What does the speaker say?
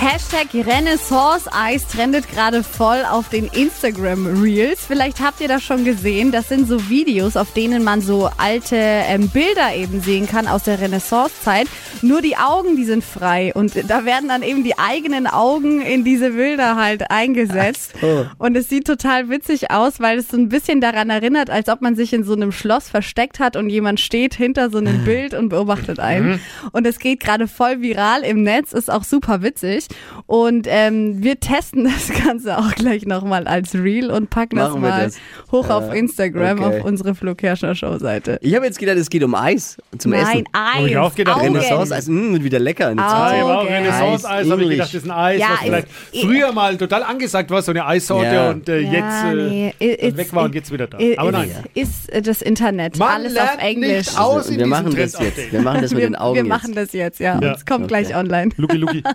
Hashtag Renaissance Eis trendet gerade voll auf den Instagram Reels. Vielleicht habt ihr das schon gesehen. Das sind so Videos, auf denen man so alte ähm, Bilder eben sehen kann aus der Renaissance-Zeit. Nur die Augen, die sind frei. Und da werden dann eben die eigenen Augen in diese Bilder halt eingesetzt. Und es sieht total witzig aus, weil es so ein bisschen daran erinnert, als ob man sich in so einem Schloss versteckt hat und jemand steht hinter so einem Bild und beobachtet einen. Und es geht gerade voll viral im Netz, ist auch super witzig. Und ähm, wir testen das Ganze auch gleich nochmal als Reel und packen das Machen mal das. hoch auf Instagram, okay. auf unsere Flo Kerschner Show Seite. Ich habe jetzt gedacht, es geht um Eis zum Nein, Essen. Eis. Hab ich auch gedacht. Renaissance-Eis, mh, wird wieder lecker. In. Ah, aber auch Okay. Renaissance-Eis, habe ich gedacht, das ist ein Eis, Ja, was vielleicht ist- früher mal total angesagt war, so eine Eissorte Ja. und äh, Ja, jetzt äh, nee, it's- weg war und jetzt wieder da. Ist, Aber nein. ist äh, das Internet. Man Alles lernt auf Englisch. nicht aus. in wir machen das jetzt. Wir machen das mit wir, den Augen wir jetzt. machen das jetzt, ja. Ja. Es kommt gleich online. Luki Luki.